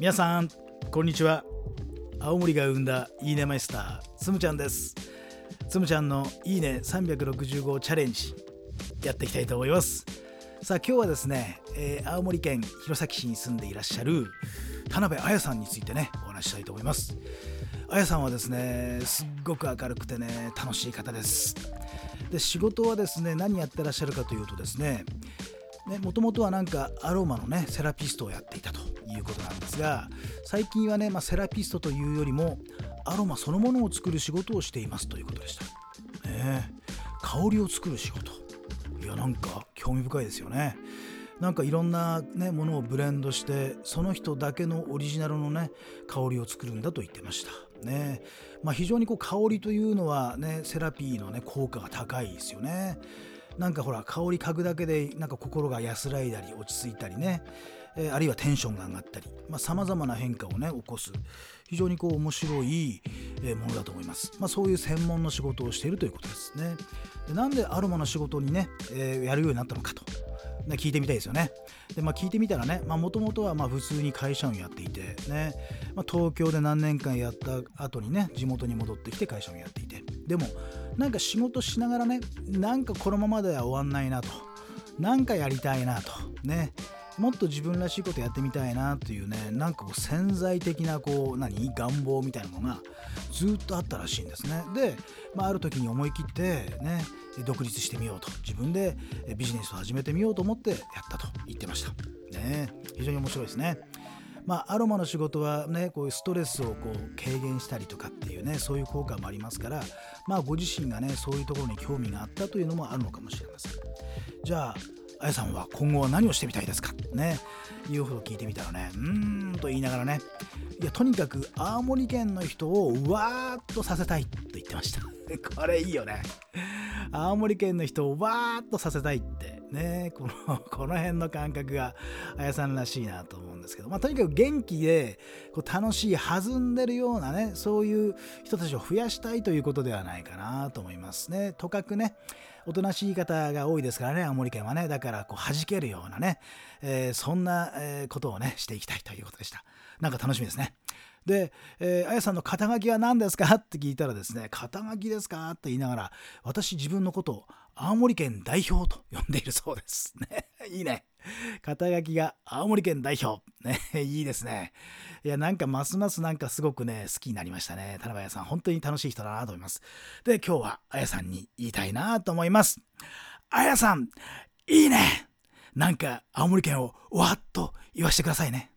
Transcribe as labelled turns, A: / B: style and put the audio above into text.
A: 皆さんこんにちは。青森が生んだいいねマイスターつむちゃんです。つむちゃんのいいね365チャレンジやっていきたいと思います。さあ今日はですね、えー、青森県弘前市に住んでいらっしゃる田辺彩さんについてねお話したいと思います。彩さんはですねすっごく明るくてね楽しい方です。で仕事はですね何やってらっしゃるかというとですねもともとはなんかアロマのねセラピストをやっていたということなんですが最近はね、まあ、セラピストというよりもアロマそのものを作る仕事をしていますということでした。ね香りを作る仕事いやなんか興味深いですよね。なんかいろんな、ね、ものをブレンドしてその人だけのオリジナルのね香りを作るんだと言ってました。ねまあ、非常にこう香りというのはねセラピーのね効果が高いですよね。なんかほら香り嗅ぐだけでなんか心が安らいだり落ち着いたりね、えー、あるいはテンションが上がったり。さまざ、まな変化をね起こす非常にこう面白い、えものだと思います、まあ、そういう専門の仕事をしているということですね。でなんでアロマの仕事にね、えー、やるようになったのかと。ね聞いてみたいですよね。で、まあ、聞いてみたらね、もともとはまあ普通に会社員やっていて、ね、まあ、東京で何年間やった後にね、地元に戻ってきて会社員やっていて、でも、なんか仕事しながらね、なんかこのままでは終わんないなと、なんかやりたいなと、ね、もっと自分らしいことやってみたいなというねなんかこう潜在的なこう何？願望みたいなのがずっとあったらしいんですね。で、まあ、ある時に思い切ってね独立してみようと。自分でビジネスを始めてみようと思ってやったと言ってました。ね。非常に面白いですね。まあ、アロマの仕事はねこういうストレスをこう軽減したりとかっていうねそういう効果もありますからまあご自身がねそういうところに興味があったというのもあるのかもしれません。じゃああやさんは今後は何をしてみたいですか？ね。いうほど聞いてみたらねうーんと言いながらね。いやとにかく青森県の人をうわーっとさせたいと言ってました。これいいよね。青森県の人をわーっとさせたいってねこの この辺の感覚があやさんらしいなと思うんですけど、まあ、とにかく元気でこう楽しい弾んでるようなねそういう人たちを増やしたいということではないかなと思いますね。とかくねおとなしい方が多いですからね青森県はねだからこう弾けるようなね、えー、そんなことをねしていきたいということでした。なんか楽しみですね。で、えー、あやさんの肩書きは何ですか？って聞いたらですね、肩書きですか？って言いながら、私自分のことを青森県代表と呼んでいるそうです。ね、いいね。肩書きが青森県代表。ね、いいですね。いや、なんかますますなんかすごくね、好きになりましたね。田辺彩さん、本当に楽しい人だなと思います。で、今日はあやさんに言いたいなと思います。あやさん、いいねなんか青森県をわっと言わしてくださいね。